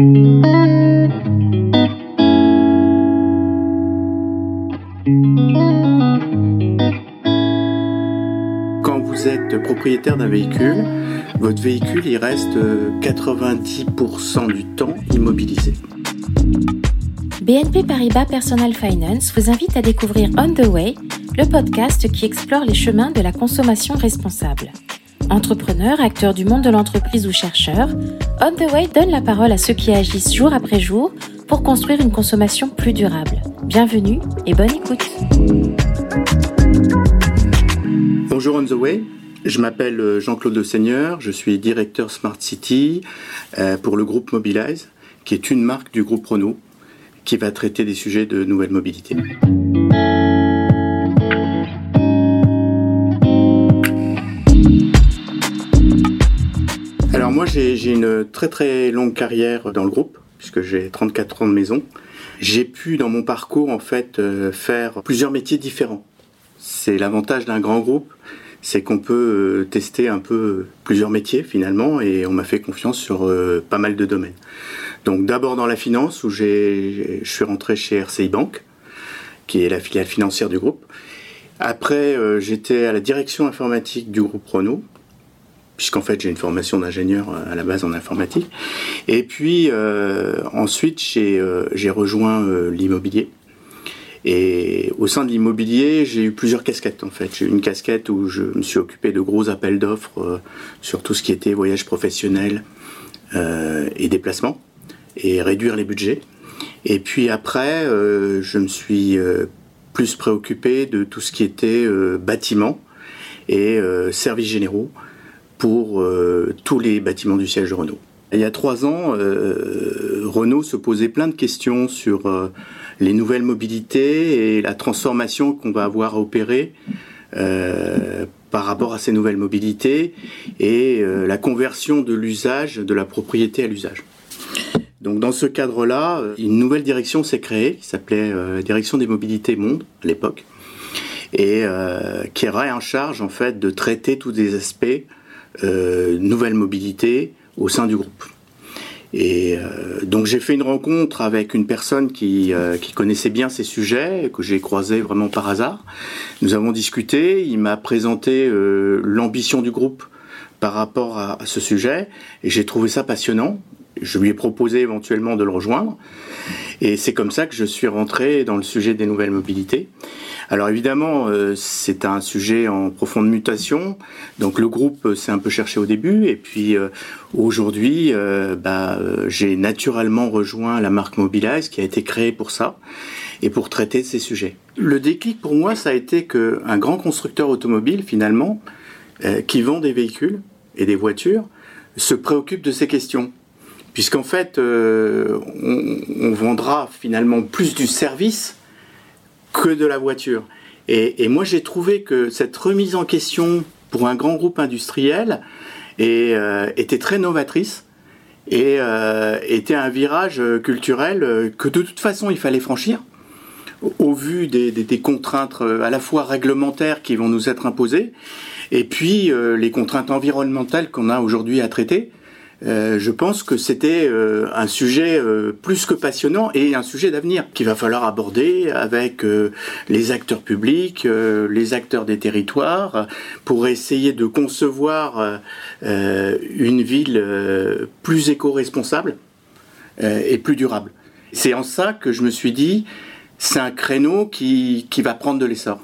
Quand vous êtes propriétaire d'un véhicule, votre véhicule il reste 90% du temps immobilisé. BNP Paribas Personal Finance vous invite à découvrir On the Way, le podcast qui explore les chemins de la consommation responsable. Entrepreneurs, acteurs du monde de l'entreprise ou chercheurs, On the Way donne la parole à ceux qui agissent jour après jour pour construire une consommation plus durable. Bienvenue et bonne écoute. Bonjour On the Way, je m'appelle Jean-Claude Le Seigneur, je suis directeur Smart City euh, pour le groupe Mobilize, qui est une marque du groupe Renault qui va traiter des sujets de nouvelle mobilité. Alors moi j'ai une très très longue carrière dans le groupe, puisque j'ai 34 ans de maison. J'ai pu dans mon parcours en fait euh, faire plusieurs métiers différents. C'est l'avantage d'un grand groupe, c'est qu'on peut euh, tester un peu plusieurs métiers finalement et on m'a fait confiance sur euh, pas mal de domaines. Donc d'abord dans la finance où je suis rentré chez RCI Bank, qui est la filiale financière du groupe. Après j'étais à la direction informatique du groupe Renault, puisqu'en fait j'ai une formation d'ingénieur à la base en informatique. Et puis ensuite j'ai rejoint l'immobilier et au sein de l'immobilier, j'ai eu plusieurs casquettes en fait. J'ai eu une casquette où je me suis occupé de gros appels d'offres euh, sur tout ce qui était voyage professionnel euh, et déplacement et réduire les budgets. Et puis après, euh, je me suis plus préoccupé de tout ce qui était bâtiment et services généraux pour tous les bâtiments du siège de Renault. Il y a trois ans, Renault se posait plein de questions sur les nouvelles mobilités et la transformation qu'on va avoir à opérer euh, par rapport à ces nouvelles mobilités et euh, la conversion de l'usage, de la propriété à l'usage. Donc dans ce cadre-là, une nouvelle direction s'est créée qui s'appelait euh, Direction des mobilités monde à l'époque et qui aurait en charge en fait de traiter tous les aspects nouvelles mobilités au sein du groupe. Et euh, donc j'ai fait une rencontre avec une personne qui, euh, qui connaissait bien ces sujets, que j'ai croisé vraiment par hasard. Nous avons discuté, il m'a présenté euh, l'ambition du groupe par rapport à ce sujet, et j'ai trouvé ça passionnant. Je lui ai proposé éventuellement de le rejoindre, et c'est comme ça que je suis rentré dans le sujet des nouvelles mobilités. Alors évidemment, euh, c'est un sujet en profonde mutation. Donc le groupe euh, s'est un peu cherché au début, et puis euh, aujourd'hui, bah, j'ai naturellement rejoint la marque Mobilize qui a été créée pour ça et pour traiter ces sujets. Le déclic pour moi, ça a été qu'un grand constructeur automobile, finalement, qui vend des véhicules et des voitures, se préoccupe de ces questions puisqu'en fait, on, on, vendra finalement plus du service que de la voiture. Et, moi, j'ai trouvé que cette remise en question pour un grand groupe industriel euh, était très novatrice et euh, était un virage culturel que de toute façon il fallait franchir au vu des, contraintes à la fois réglementaires qui vont nous être imposées et puis euh, les contraintes environnementales qu'on a aujourd'hui à traiter. Euh, je pense que c'était euh, un sujet euh, plus que passionnant et un sujet d'avenir qu'il va falloir aborder avec les acteurs publics, les acteurs des territoires, pour essayer de concevoir une ville plus éco-responsable et plus durable. C'est en ça que je me suis dit, c'est un créneau qui, qui va prendre de l'essor.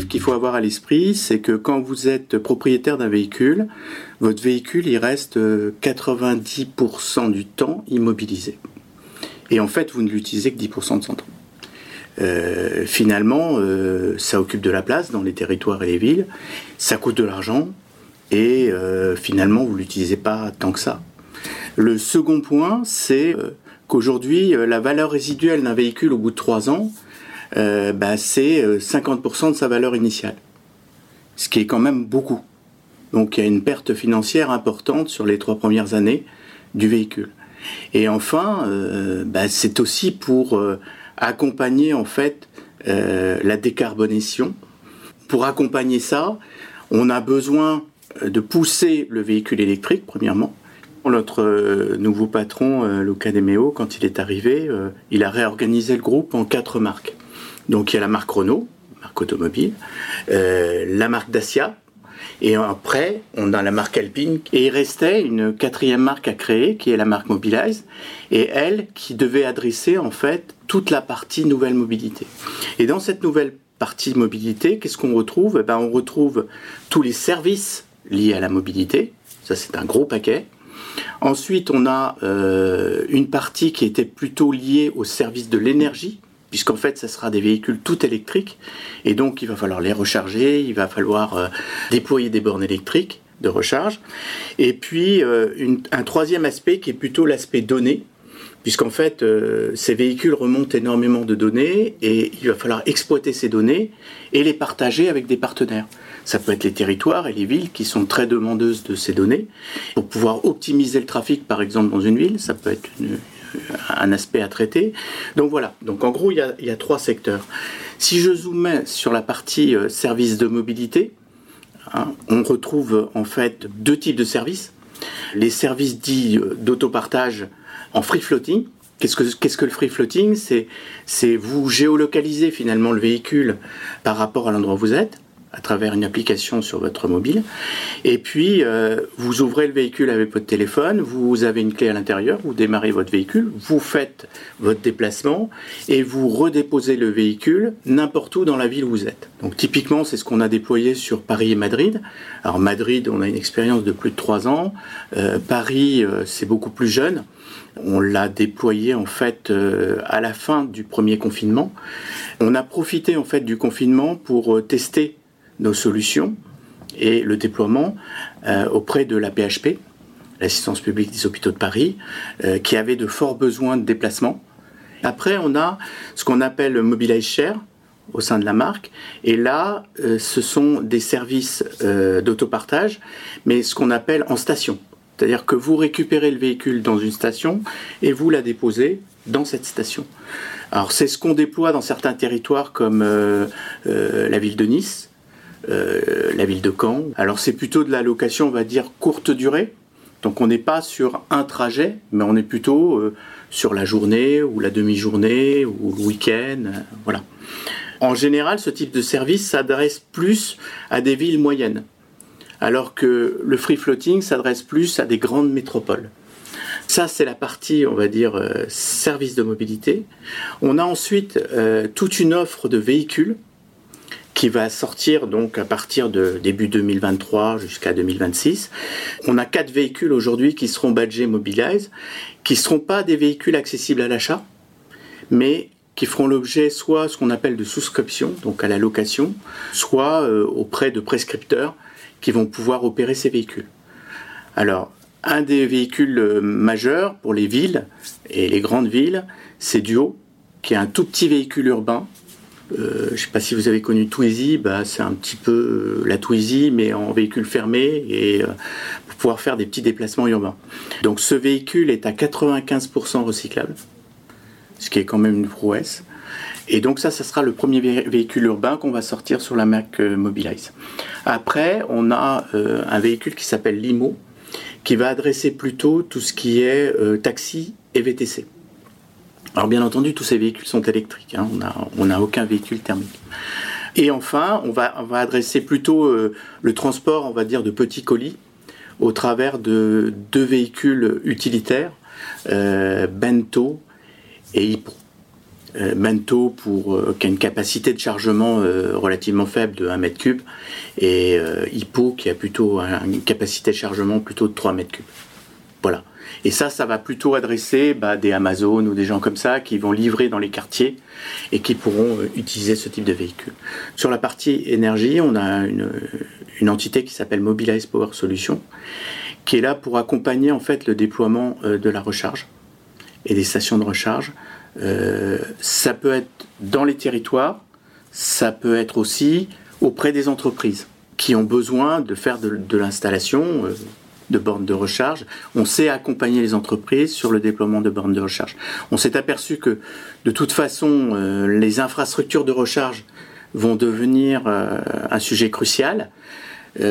Qu'il faut avoir à l'esprit, c'est que quand vous êtes propriétaire d'un véhicule, votre véhicule, il reste 90% du temps immobilisé. Et en fait, vous ne l'utilisez que 10% de son temps. Euh, finalement, euh, ça occupe de la place dans les territoires et les villes, ça coûte de l'argent, et euh, finalement, vous ne l'utilisez pas tant que ça. Le second point, c'est qu'aujourd'hui, la valeur résiduelle d'un véhicule au bout de 3 ans, euh, bah, c'est 50% euh, de sa valeur initiale. Ce qui est quand même beaucoup. Donc il y a une perte financière importante sur les trois premières années du véhicule. Et enfin, euh, bah, c'est aussi pour accompagner en fait la décarbonation. pour accompagner ça, on a besoin de pousser le véhicule électrique, premièrement. Notre nouveau patron, Luca Demeo, quand il est arrivé, il a réorganisé le groupe en quatre marques. Donc il y a la marque Renault, marque automobile, la marque Dacia, et après, on a la marque Alpine. Et il restait une quatrième marque à créer, qui est la marque Mobilize, et elle qui devait adresser en fait toute la partie nouvelle mobilité. Et dans cette nouvelle partie mobilité, qu'est-ce qu'on retrouve? Eh ben, On retrouve tous les services liés à la mobilité. Ça, c'est un gros paquet. Ensuite, on a euh, une partie qui était plutôt liée au service de l'énergie, puisqu'en fait, ça sera des véhicules tout électriques, et donc il va falloir les recharger, il va falloir euh, déployer des bornes électriques de recharge. Et puis, euh, un troisième aspect qui est plutôt l'aspect données, puisqu'en fait, ces véhicules remontent énormément de données, et il va falloir exploiter ces données et les partager avec des partenaires. Ça peut être les territoires et les villes qui sont très demandeuses de ces données. Pour pouvoir optimiser le trafic, par exemple, dans une ville, ça peut être un aspect à traiter. Donc voilà, donc en gros, il y a, trois secteurs. Si je zoome sur la partie euh, services de mobilité, hein, on retrouve en fait deux types de services. Les services dits euh, d'autopartage en free floating, Qu'est-ce que, le free floating? C'est, c'est vous géolocaliser finalement le véhicule par rapport à l'endroit où vous êtes à travers une application sur votre mobile. Et puis, euh, vous ouvrez le véhicule avec votre téléphone, vous avez une clé à l'intérieur, vous démarrez votre véhicule, vous faites votre déplacement et vous redéposez le véhicule n'importe où dans la ville où vous êtes. Donc typiquement, c'est ce qu'on a déployé sur Paris et Madrid. Alors Madrid, on a une expérience de plus de trois ans. Euh, Paris, euh, c'est beaucoup plus jeune. On l'a déployé en fait à la fin du premier confinement. On a profité en fait du confinement pour tester nos solutions et le déploiement euh, auprès de la PHP, l'assistance publique des hôpitaux de Paris, euh, qui avait de forts besoins de déplacement. Après, on a ce qu'on appelle Mobilize Share au sein de la marque, et là, euh, ce sont des services d'autopartage, mais ce qu'on appelle en station. C'est-à-dire que vous récupérez le véhicule dans une station et vous la déposez dans cette station. Alors c'est ce qu'on déploie dans certains territoires comme la ville de Nice, euh, la ville de Caen. Alors c'est plutôt de la location, on va dire, courte durée. Donc on n'est pas sur un trajet, mais on est plutôt euh, sur la journée ou la demi-journée ou le week-end. Euh, voilà. En général, ce type de service s'adresse plus à des villes moyennes, alors que le free floating s'adresse plus à des grandes métropoles. Ça, c'est la partie, on va dire, service de mobilité. On a ensuite toute une offre de véhicules qui va sortir donc à partir de début 2023 jusqu'à 2026. On a quatre véhicules aujourd'hui qui seront badgés Mobilize, qui ne seront pas des véhicules accessibles à l'achat, mais qui feront l'objet soit ce qu'on appelle de souscription, donc à la location, soit euh, auprès de prescripteurs qui vont pouvoir opérer ces véhicules. Alors, un des véhicules euh, majeurs pour les villes et les grandes villes, c'est Duo, qui est un tout petit véhicule urbain euh, je ne sais pas si vous avez connu Twizy, bah, c'est un petit peu euh, la Twizy, mais en véhicule fermé et euh, pour pouvoir faire des petits déplacements urbains. Donc ce véhicule est à 95% recyclable, ce qui est quand même une prouesse. Et donc ça, ça sera le premier véhicule urbain qu'on va sortir sur la marque Mobilize. Après, on a un véhicule qui s'appelle Limo, qui va adresser plutôt tout ce qui est taxi et VTC. Alors bien entendu, tous ces véhicules sont électriques, hein. on n'a aucun véhicule thermique. Et enfin, on va, adresser plutôt euh, le transport, on va dire, de petits colis au travers de deux véhicules utilitaires, euh, Bento et Hippo. Euh, Bento pour, qui a une capacité de chargement relativement faible de 1 m3 et Hippo qui a plutôt une capacité de chargement plutôt de 3 m3. Voilà. Et ça, ça va plutôt adresser bah, des Amazon ou des gens comme ça qui vont livrer dans les quartiers et qui pourront euh, utiliser ce type de véhicule. Sur la partie énergie, on a une, entité qui s'appelle Mobilize Power Solutions qui est là pour accompagner en fait le déploiement euh, de la recharge et des stations de recharge. Euh, ça peut être dans les territoires, ça peut être aussi auprès des entreprises qui ont besoin de faire de, l'installation de bornes de recharge. On sait accompagner les entreprises sur le déploiement de bornes de recharge. On s'est aperçu que de toute façon, euh, les infrastructures de recharge vont devenir un sujet crucial.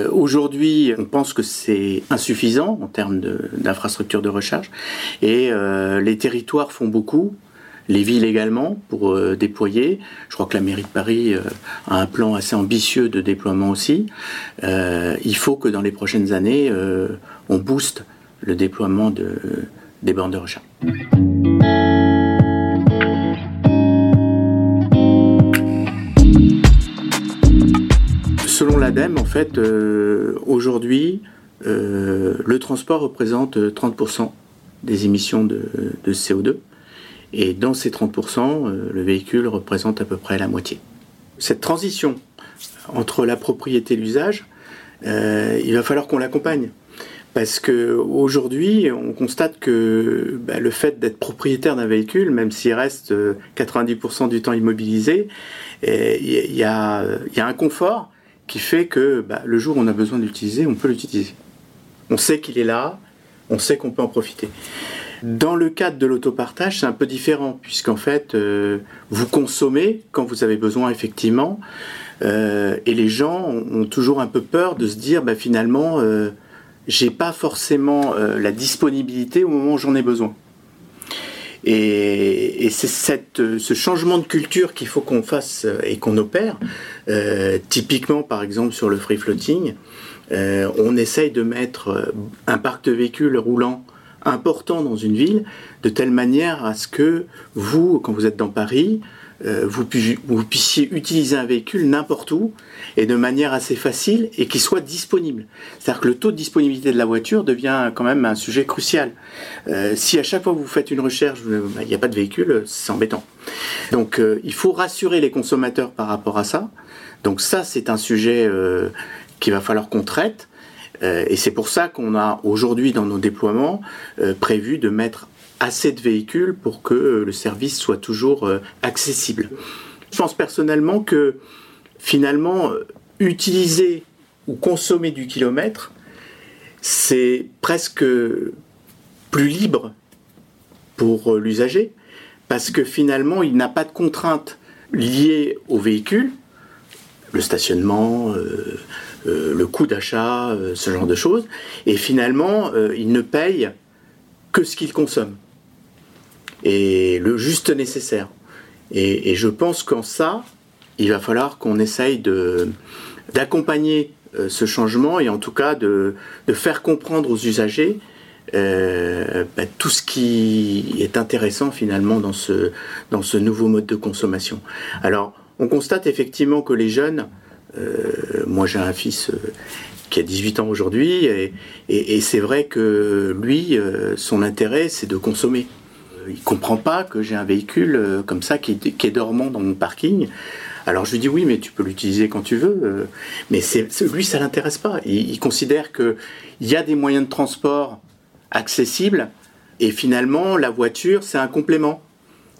Aujourd'hui, on pense que c'est insuffisant en termes d'infrastructures de, recharge et les territoires font beaucoup les villes également pour euh, déployer. Je crois que la mairie de Paris euh, a un plan assez ambitieux de déploiement aussi. Euh, il faut que dans les prochaines années, on booste le déploiement de, des bornes de recharge. Selon l'ADEME, en fait, aujourd'hui, le transport représente 30% des émissions de CO2. Et dans ces 30%, euh, le véhicule représente à peu près la moitié. Cette transition entre la propriété et l'usage, euh, il va falloir qu'on l'accompagne. Parce qu'aujourd'hui, on constate que bah, le fait d'être propriétaire d'un véhicule, même s'il reste 90% euh, du temps immobilisé, il y, a, un confort qui fait que bah, le jour où on a besoin d'utiliser, on peut l'utiliser. On sait qu'il est là, on sait qu'on peut en profiter. Dans le cadre de l'autopartage, c'est un peu différent, puisqu'en fait, euh, vous consommez quand vous avez besoin, effectivement, euh, et les gens ont, toujours un peu peur de se dire, bah, finalement, euh, j'ai pas forcément la disponibilité au moment où j'en ai besoin. Et, c'est ce changement de culture qu'il faut qu'on fasse et qu'on opère. typiquement, par exemple, sur le free floating, on essaye de mettre un parc de véhicules roulant important dans une ville, de telle manière à ce que vous, quand vous êtes dans Paris, euh, vous, puissiez utiliser un véhicule n'importe où et de manière assez facile et qui soit disponible. C'est-à-dire que le taux de disponibilité de la voiture devient quand même un sujet crucial. Euh, si à chaque fois vous faites une recherche, il n'y a pas de véhicule, c'est embêtant. Donc euh, il faut rassurer les consommateurs par rapport à ça. Donc ça, c'est un sujet qu'il va falloir qu'on traite. Euh, et c'est pour ça qu'on a aujourd'hui dans nos déploiements euh, prévu de mettre assez de véhicules pour que le service soit toujours euh, accessible. Je pense personnellement que finalement, utiliser ou consommer du kilomètre, c'est presque plus libre pour l'usager, parce que finalement, il n'a pas de contraintes liées au véhicule, le stationnement, euh, le coût d'achat, euh, ce genre de choses. Et finalement, euh, il ne paye que ce qu'il consomme. Et le juste nécessaire. Et, je pense qu'en ça, il va falloir qu'on essaye d'accompagner ce changement et en tout cas de, faire comprendre aux usagers bah, tout ce qui est intéressant finalement dans ce, nouveau mode de consommation. Alors, on constate effectivement que les jeunes euh, moi, j'ai un fils euh, qui a 18 ans aujourd'hui, et, c'est vrai que lui, euh, son intérêt, c'est de consommer. Il comprend pas que j'ai un véhicule comme ça qui est, dormant dans mon parking. Alors je lui dis oui, mais tu peux l'utiliser quand tu veux. Mais lui, ça l'intéresse pas. Il, il considère qu'il y a des moyens de transport accessibles et finalement la voiture, c'est un complément.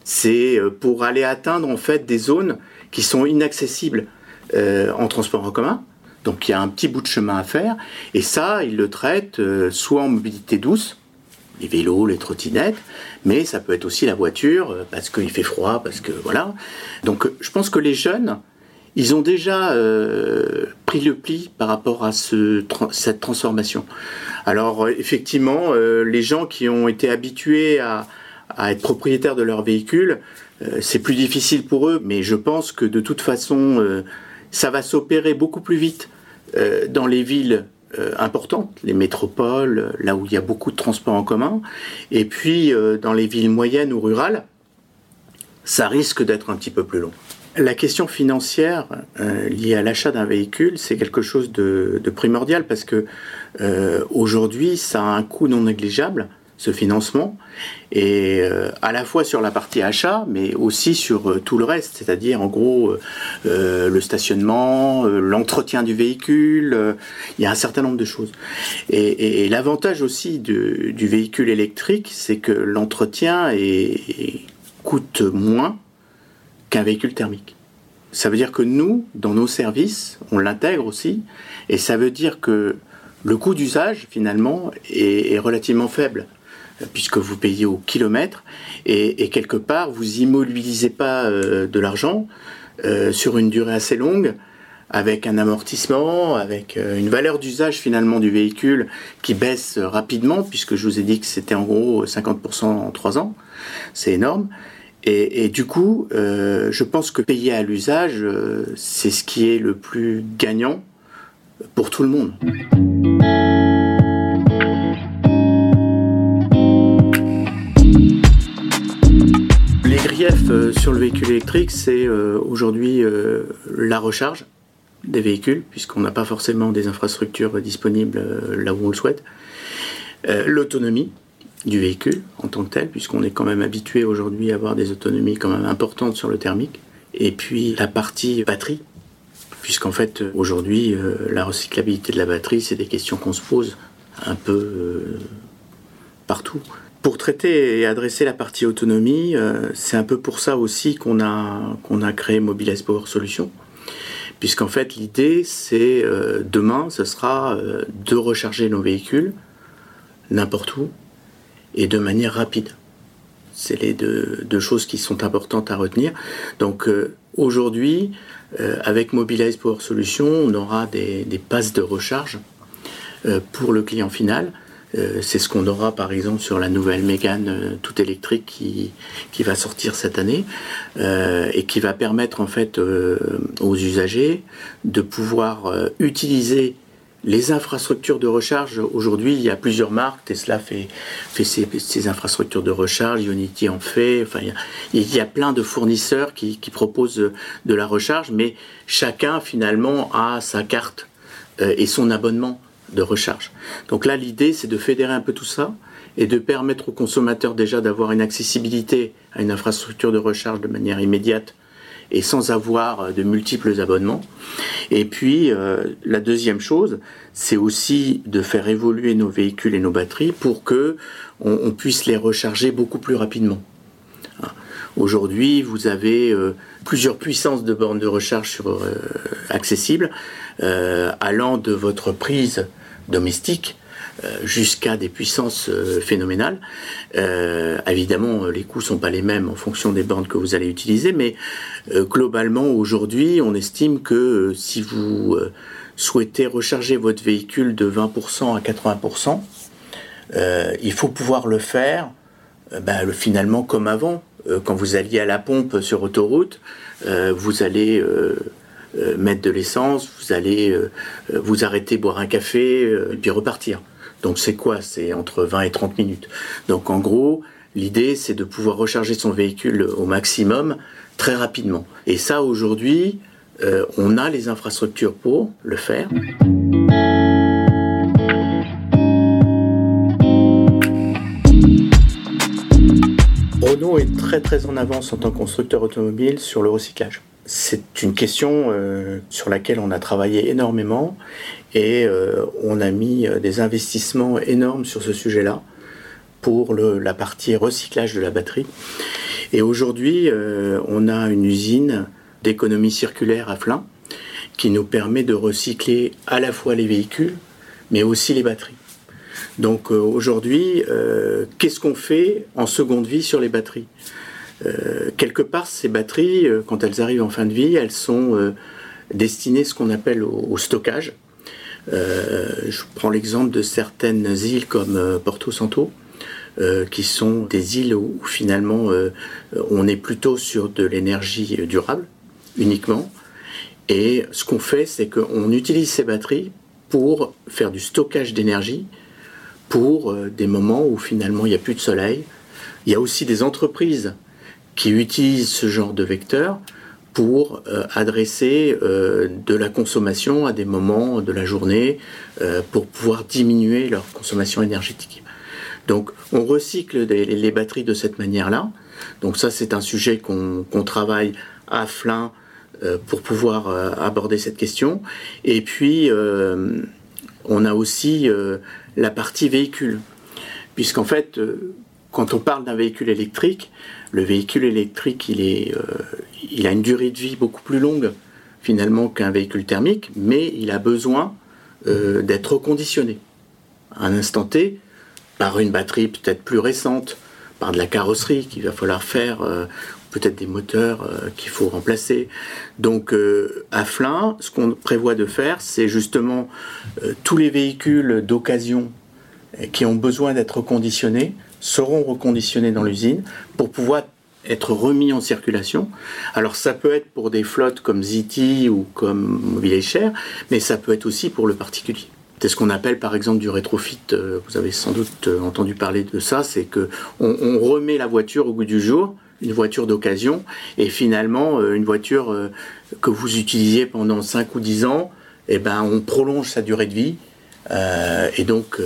C'est pour aller atteindre en fait des zones qui sont inaccessibles. Euh, en transport en commun. Donc il y a un petit bout de chemin à faire. Et ça, ils le traitent euh, soit en mobilité douce, les vélos, les trottinettes, mais ça peut être aussi la voiture, euh, parce qu'il fait froid, parce que voilà. Donc je pense que les jeunes, ils ont déjà pris le pli par rapport à ce, cette transformation. Alors effectivement, les gens qui ont été habitués à être propriétaires de leur véhicule, c'est plus difficile pour eux, mais je pense que de toute façon, ça va s'opérer beaucoup plus vite euh, dans les villes euh, importantes, les métropoles, là où il y a beaucoup de transports en commun, et puis euh, dans les villes moyennes ou rurales, ça risque d'être un petit peu plus long. La question financière liée à l'achat d'un véhicule, c'est quelque chose de, de, primordial parce que aujourd'hui, ça a un coût non négligeable ce financement, et euh, à la fois sur la partie achat, mais aussi sur euh, tout le reste, c'est-à-dire en gros euh, le stationnement, l'entretien du véhicule, il y a un certain nombre de choses. Et, l'avantage aussi du véhicule électrique, c'est que l'entretien coûte moins qu'un véhicule thermique. Ça veut dire que nous, dans nos services, on l'intègre aussi, et ça veut dire que le coût d'usage, finalement, est relativement faible puisque vous payez au kilomètre et, quelque part vous immobilisez pas euh, de l'argent. sur une durée assez longue, avec un amortissement, avec une valeur d'usage finalement du véhicule qui baisse rapidement, puisque je vous ai dit que c'était en gros 50% en 3 ans. C'est énorme. Et, du coup, je pense que payer à l'usage, c'est ce qui est le plus gagnant pour tout le monde. Griefs euh, sur le véhicule électrique, c'est euh, aujourd'hui euh, la recharge des véhicules, puisqu'on n'a pas forcément des infrastructures disponibles là où on le souhaite. L'autonomie du véhicule en tant que tel, puisqu'on est quand même habitué aujourd'hui à avoir des autonomies quand même importantes sur le thermique. Et puis la partie batterie, puisqu'en fait aujourd'hui la recyclabilité de la batterie, c'est des questions qu'on se pose un peu partout. Pour traiter et adresser la partie autonomie, euh, c'est un peu pour ça aussi qu'on a, qu'on a créé Mobilize Power Solutions. Puisqu'en fait, l'idée, c'est euh, demain, ce sera euh, de recharger nos véhicules n'importe où et de manière rapide. C'est les deux, choses qui sont importantes à retenir. Donc aujourd'hui, avec Mobilize Power Solutions, on aura des, des passes de recharge pour le client final euh, c'est ce qu'on aura par exemple sur la nouvelle Mégane euh, tout électrique qui, qui va sortir cette année euh, et qui va permettre en fait aux usagers de pouvoir utiliser les infrastructures de recharge. Aujourd'hui, il y a plusieurs marques. Tesla fait, fait ses, infrastructures de recharge, Unity en fait. Enfin, il y a, plein de fournisseurs qui, proposent de la recharge, mais chacun finalement a sa carte et son abonnement de recharge. Donc là, l'idée, c'est de fédérer un peu tout ça et de permettre aux consommateurs déjà d'avoir une accessibilité à une infrastructure de recharge de manière immédiate et sans avoir euh, de multiples abonnements. Et puis, euh, la deuxième chose, c'est aussi de faire évoluer nos véhicules et nos batteries pour que on, puisse les recharger beaucoup plus rapidement. Hein. Aujourd'hui, vous avez euh, plusieurs puissances de bornes de recharge accessibles, allant de votre prise domestique euh, jusqu'à des puissances euh, phénoménales. Euh, évidemment, les coûts sont pas les mêmes en fonction des bornes que vous allez utiliser, mais globalement, aujourd'hui, on estime que si vous souhaitez recharger votre véhicule de 20% à 80%, il faut pouvoir le faire ben, finalement comme avant. quand vous alliez à la pompe sur autoroute, vous allez mettre de l'essence, vous allez euh, euh, vous arrêter, boire un café, et puis repartir. Donc c'est quoi? C'est entre 20 et 30 minutes. Donc en gros, l'idée c'est de pouvoir recharger son véhicule au maximum très rapidement. Et ça aujourd'hui, on a les infrastructures pour le faire. Renault est très très en avance en tant que constructeur automobile sur le recyclage. C'est une question euh, sur laquelle on a travaillé énormément et euh, on a mis euh, des investissements énormes sur ce sujet-là pour la partie recyclage de la batterie. Et aujourd'hui, on a une usine d'économie circulaire à Flins qui nous permet de recycler à la fois les véhicules, mais aussi les batteries. Donc aujourd'hui, qu'est-ce qu'on fait en seconde vie sur les batteries? Euh, quelque part, ces batteries, euh, quand elles arrivent en fin de vie, elles sont euh, destinées ce qu'on appelle au, stockage. je prends l'exemple de certaines îles comme Porto Santo, qui sont des îles où, finalement on est plutôt sur de l'énergie durable uniquement. Et ce qu'on fait, c'est qu'on utilise ces batteries pour faire du stockage d'énergie pour des moments où finalement il n'y a plus de soleil. Il y a aussi des entreprises qui utilisent ce genre de vecteur pour euh, adresser euh, de la consommation à des moments de la journée euh, pour pouvoir diminuer leur consommation énergétique. Donc on recycle les, batteries de cette manière-là. Donc ça c'est un sujet qu'on travaille à flin pour pouvoir aborder cette question. Et puis on a aussi la partie véhicule. Puisqu'en fait, quand on parle d'un véhicule électrique, le véhicule électrique, euh, il a une durée de vie beaucoup plus longue finalement qu'un véhicule thermique, mais il a besoin euh, d'être reconditionné à un instant T par une batterie peut-être plus récente, par de la carrosserie qu'il va falloir faire, euh, peut-être des moteurs qu'il faut remplacer. Donc à Flins, ce qu'on prévoit de faire, c'est justement tous les véhicules d'occasion qui ont besoin d'être reconditionnés seront reconditionnés dans l'usine pour pouvoir être remis en circulation. Alors ça peut être pour des flottes comme Ziti ou comme Mobile Cher, mais ça peut être aussi pour le particulier. C'est ce qu'on appelle par exemple du rétrofit. Euh, vous avez sans doute euh, entendu parler de ça. C'est que on, remet la voiture au goût du jour, une voiture d'occasion, et finalement euh, une voiture que vous utilisiez pendant 5 ou 10 ans, eh ben on prolonge sa durée de vie. et donc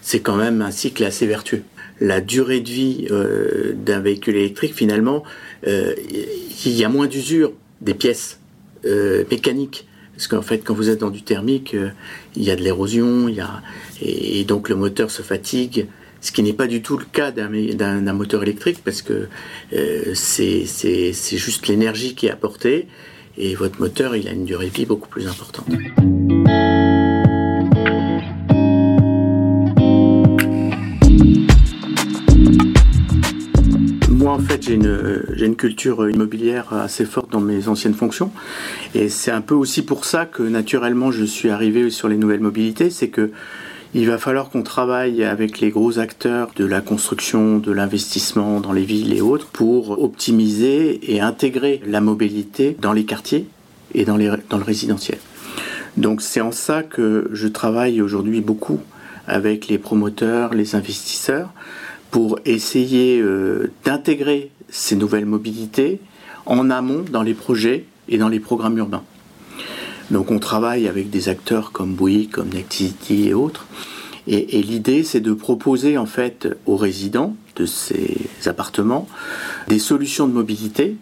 c'est quand même un cycle assez vertueux la durée de vie euh, d'un véhicule électrique, finalement, euh, il y a moins d'usure des pièces euh, mécaniques. Parce qu'en fait, quand vous êtes dans du thermique, il y a de l'érosion, et, et, donc le moteur se fatigue, ce qui n'est pas du tout le cas d'un moteur électrique, parce que c'est juste l'énergie qui est apportée, et votre moteur, il a une durée de vie beaucoup plus importante. En fait, j'ai une, culture immobilière assez forte dans mes anciennes fonctions. Et c'est un peu aussi pour ça que, naturellement, je suis arrivé sur les nouvelles mobilités. C'est que il va falloir qu'on travaille avec les gros acteurs de la construction, de l'investissement dans les villes et autres pour optimiser et intégrer la mobilité dans les quartiers et dans, dans le résidentiel. Donc c'est en ça que je travaille aujourd'hui beaucoup avec les promoteurs, les investisseurs, pour essayer euh, d'intégrer ces nouvelles mobilités en amont dans les projets et dans les programmes urbains. Donc on travaille avec des acteurs comme Bouygues, comme Nexity et autres. Et, l'idée, c'est de proposer en fait aux résidents de ces appartements des solutions de mobilité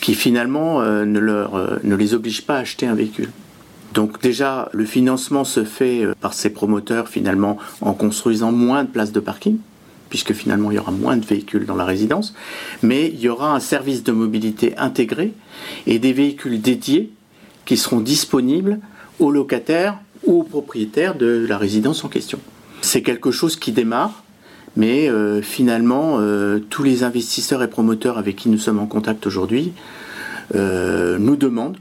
qui finalement euh, ne, leur, euh, ne les obligent pas à acheter un véhicule. Donc déjà, le financement se fait par ces promoteurs finalement en construisant moins de places de parking puisque finalement il y aura moins de véhicules dans la résidence, mais il y aura un service de mobilité intégré et des véhicules dédiés qui seront disponibles aux locataires ou aux propriétaires de la résidence en question. C'est quelque chose qui démarre, mais euh, finalement euh, tous les investisseurs et promoteurs avec qui nous sommes en contact aujourd'hui euh, nous demandent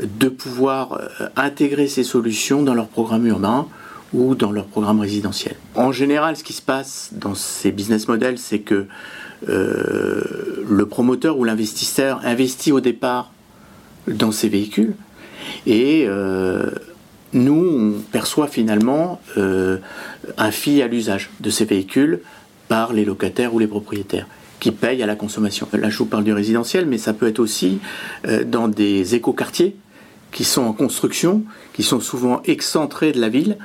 de pouvoir intégrer ces solutions dans leur programme urbain ou dans leur programme résidentiel. En général, ce qui se passe dans ces business models, c'est que euh, le promoteur ou l'investisseur investit au départ dans ces véhicules et euh, nous, on perçoit finalement euh, un fee à l'usage de ces véhicules par les locataires ou les propriétaires qui payent à la consommation. Là, je vous parle du résidentiel, mais ça peut être aussi dans des écoquartiers qui sont en construction, qui sont souvent excentrés de la ville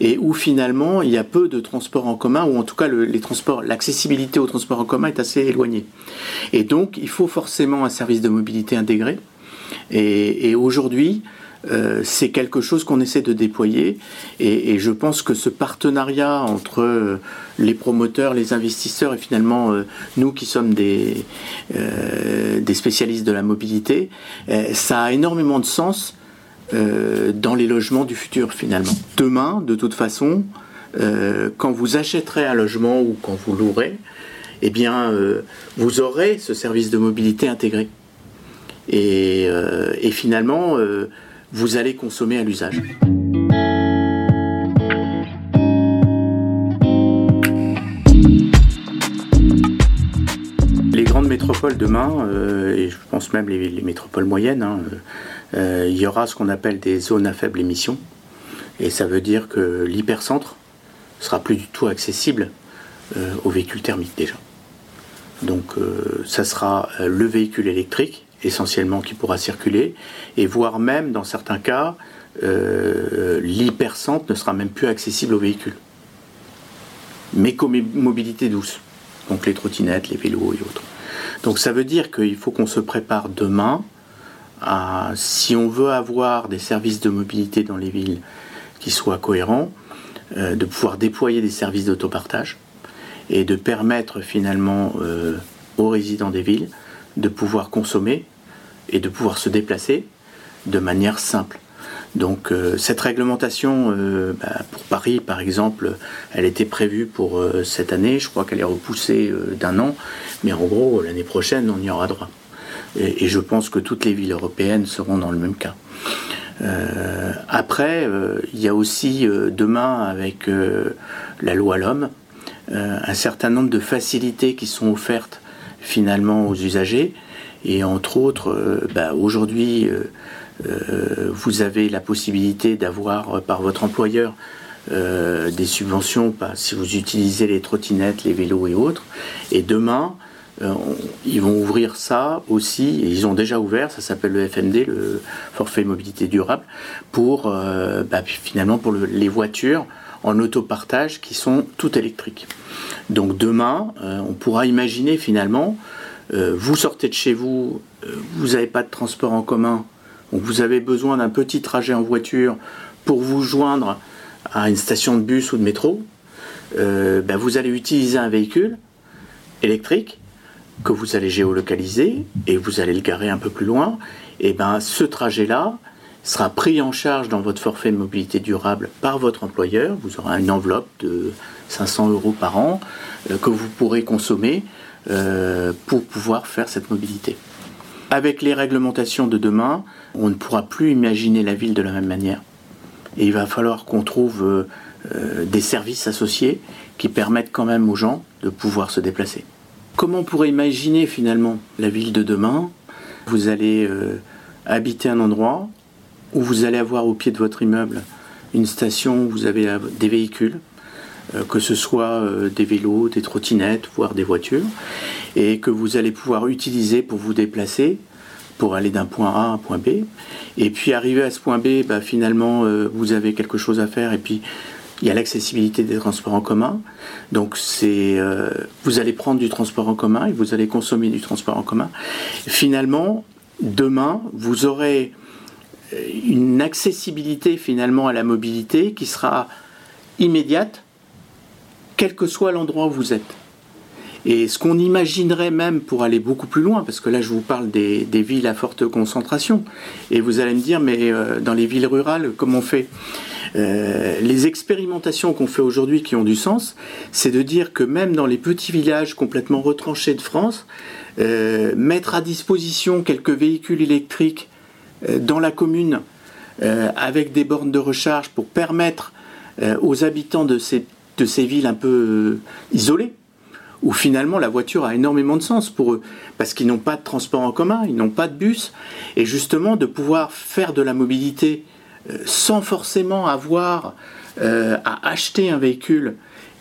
et où finalement il y a peu de transports en commun, ou en tout cas les transports, l'accessibilité aux transports en commun est assez éloignée. Et donc il faut forcément un service de mobilité intégré. Et, aujourd'hui, euh, c'est quelque chose qu'on essaie de déployer et, je pense que ce partenariat entre euh, les promoteurs, les investisseurs et finalement euh, nous qui sommes des, des spécialistes de la mobilité, ça a énormément de sens euh, dans les logements du futur finalement. Demain, de toute façon, euh, quand vous achèterez un logement ou quand vous louerez, eh bien, euh, vous aurez ce service de mobilité intégré. Et, finalement, vous allez consommer à l'usage. Les grandes métropoles demain, et je pense même les, métropoles moyennes, hein, euh, il y aura ce qu'on appelle des zones à faible émission. Et ça veut dire que l'hypercentre sera plus du tout accessible euh, aux véhicules thermiques déjà. Donc euh, ça sera le véhicule électrique essentiellement qui pourra circuler, et voire même dans certains cas, l'hypercentre ne sera même plus accessible aux véhicules. Mais comme mobilité douce, donc les trottinettes, les vélos et autres. Donc ça veut dire qu'il faut qu'on se prépare demain si on veut avoir des services de mobilité dans les villes qui soient cohérents, euh, de pouvoir déployer des services d'autopartage et de permettre finalement euh, aux résidents des villes de pouvoir consommer et de pouvoir se déplacer de manière simple. Donc cette réglementation, bah, pour Paris par exemple, elle était prévue pour cette année, je crois qu'elle est repoussée d'un an, mais en gros l'année prochaine on y aura droit. Et, je pense que toutes les villes européennes seront dans le même cas. après, il y a aussi demain avec la loi L'Homme, un certain nombre de facilités qui sont offertes finalement aux usagers. Et entre autres, euh, bah, aujourd'hui, euh, euh, vous avez la possibilité d'avoir par votre employeur des subventions si vous utilisez les trottinettes, les vélos et autres. Et demain, ils vont ouvrir ça aussi, ils ont déjà ouvert, ça s'appelle le FMD, le forfait mobilité durable, pour bah, finalement pour les voitures en autopartage qui sont toutes électriques. Donc demain, euh, on pourra imaginer finalement, euh, vous sortez de chez vous, euh, vous n'avez pas de transport en commun, vous avez besoin d'un petit trajet en voiture pour vous joindre à une station de bus ou de métro, ben, vous allez utiliser un véhicule électrique que vous allez géolocaliser et vous allez le garer un peu plus loin. Et ben ce trajet-là, sera pris en charge dans votre forfait mobilité durable par votre employeur. Vous aurez une enveloppe de 500 euros par an euh, que vous pourrez consommer euh, pour pouvoir faire cette mobilité. Avec les réglementations de demain, on ne pourra plus imaginer la ville de la même manière. Et il va falloir qu'on trouve euh, des services associés qui permettent quand même aux gens de pouvoir se déplacer. Comment on pourrait imaginer finalement la ville de demain? Vous allez habiter un endroit, où vous allez avoir au pied de votre immeuble une station où vous avez des véhicules, euh, que ce soit euh, des vélos, des trottinettes, voire des voitures, et que vous allez pouvoir utiliser pour vous déplacer, pour aller d'un point A à un point B. Et puis arriver à ce point B, bah, finalement, euh, vous avez quelque chose à faire, et puis il y a l'accessibilité des transports en commun. Donc c'est, vous allez prendre du transport en commun et vous allez consommer du transport en commun. Finalement, demain, vous aurez une accessibilité finalement à la mobilité qui sera immédiate, quel que soit l'endroit où vous êtes. Et ce qu'on imaginerait même pour aller beaucoup plus loin, parce que là je vous parle des, villes à forte concentration, et vous allez me dire, mais euh, dans les villes rurales, comment on fait? Euh, Les expérimentations qu'on fait aujourd'hui qui ont du sens, c'est de dire que même dans les petits villages complètement retranchés de France, euh, mettre à disposition quelques véhicules électriques euh, dans la commune avec des bornes de recharge pour permettre aux habitants de ces, de ces villes un peu isolées, où finalement la voiture a énormément de sens pour eux, parce qu'ils n'ont pas de transport en commun, ils n'ont pas de bus, et justement de pouvoir faire de la mobilité sans forcément avoir à acheter un véhicule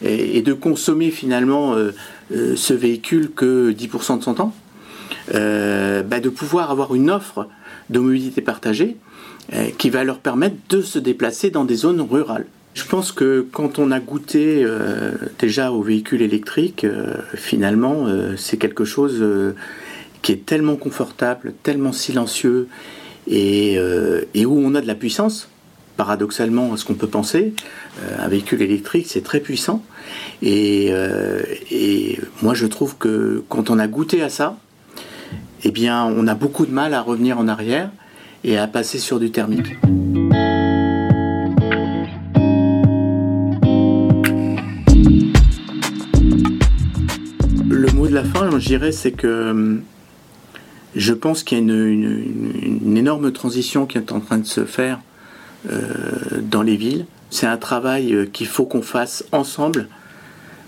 et, de consommer finalement ce véhicule que 10% de son temps, bah, de pouvoir avoir une offre de mobilité partagée euh, qui va leur permettre de se déplacer dans des zones rurales. Je pense que quand on a goûté euh, déjà aux véhicules électriques, euh, finalement, c'est quelque chose qui est tellement confortable, tellement silencieux et, où on a de la puissance, paradoxalement à ce qu'on peut penser. un véhicule électrique, c'est très puissant. et, moi, je trouve que quand on a goûté à ça, eh bien, on a beaucoup de mal à revenir en arrière et à passer sur du thermique. Le mot de la fin, je dirais, c'est que hum, je pense qu'il y a une, énorme transition qui est en train de se faire euh, dans les villes. C'est un travail euh, qu'il faut qu'on fasse ensemble,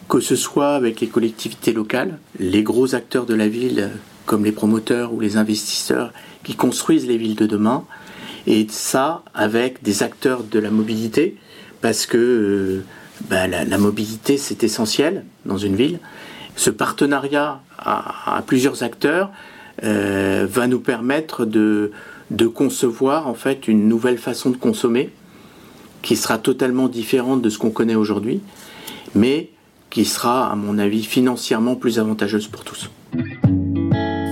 que ce soit avec les collectivités locales, les gros acteurs de la ville comme les promoteurs ou les investisseurs qui construisent les villes de demain, et ça avec des acteurs de la mobilité, parce que euh, bah, la, mobilité c'est essentiel dans une ville. Ce partenariat à, plusieurs acteurs euh, va nous permettre de, de concevoir en fait une nouvelle façon de consommer qui sera totalement différente de ce qu'on connaît aujourd'hui, mais qui sera, à mon avis, financièrement plus avantageuse pour tous.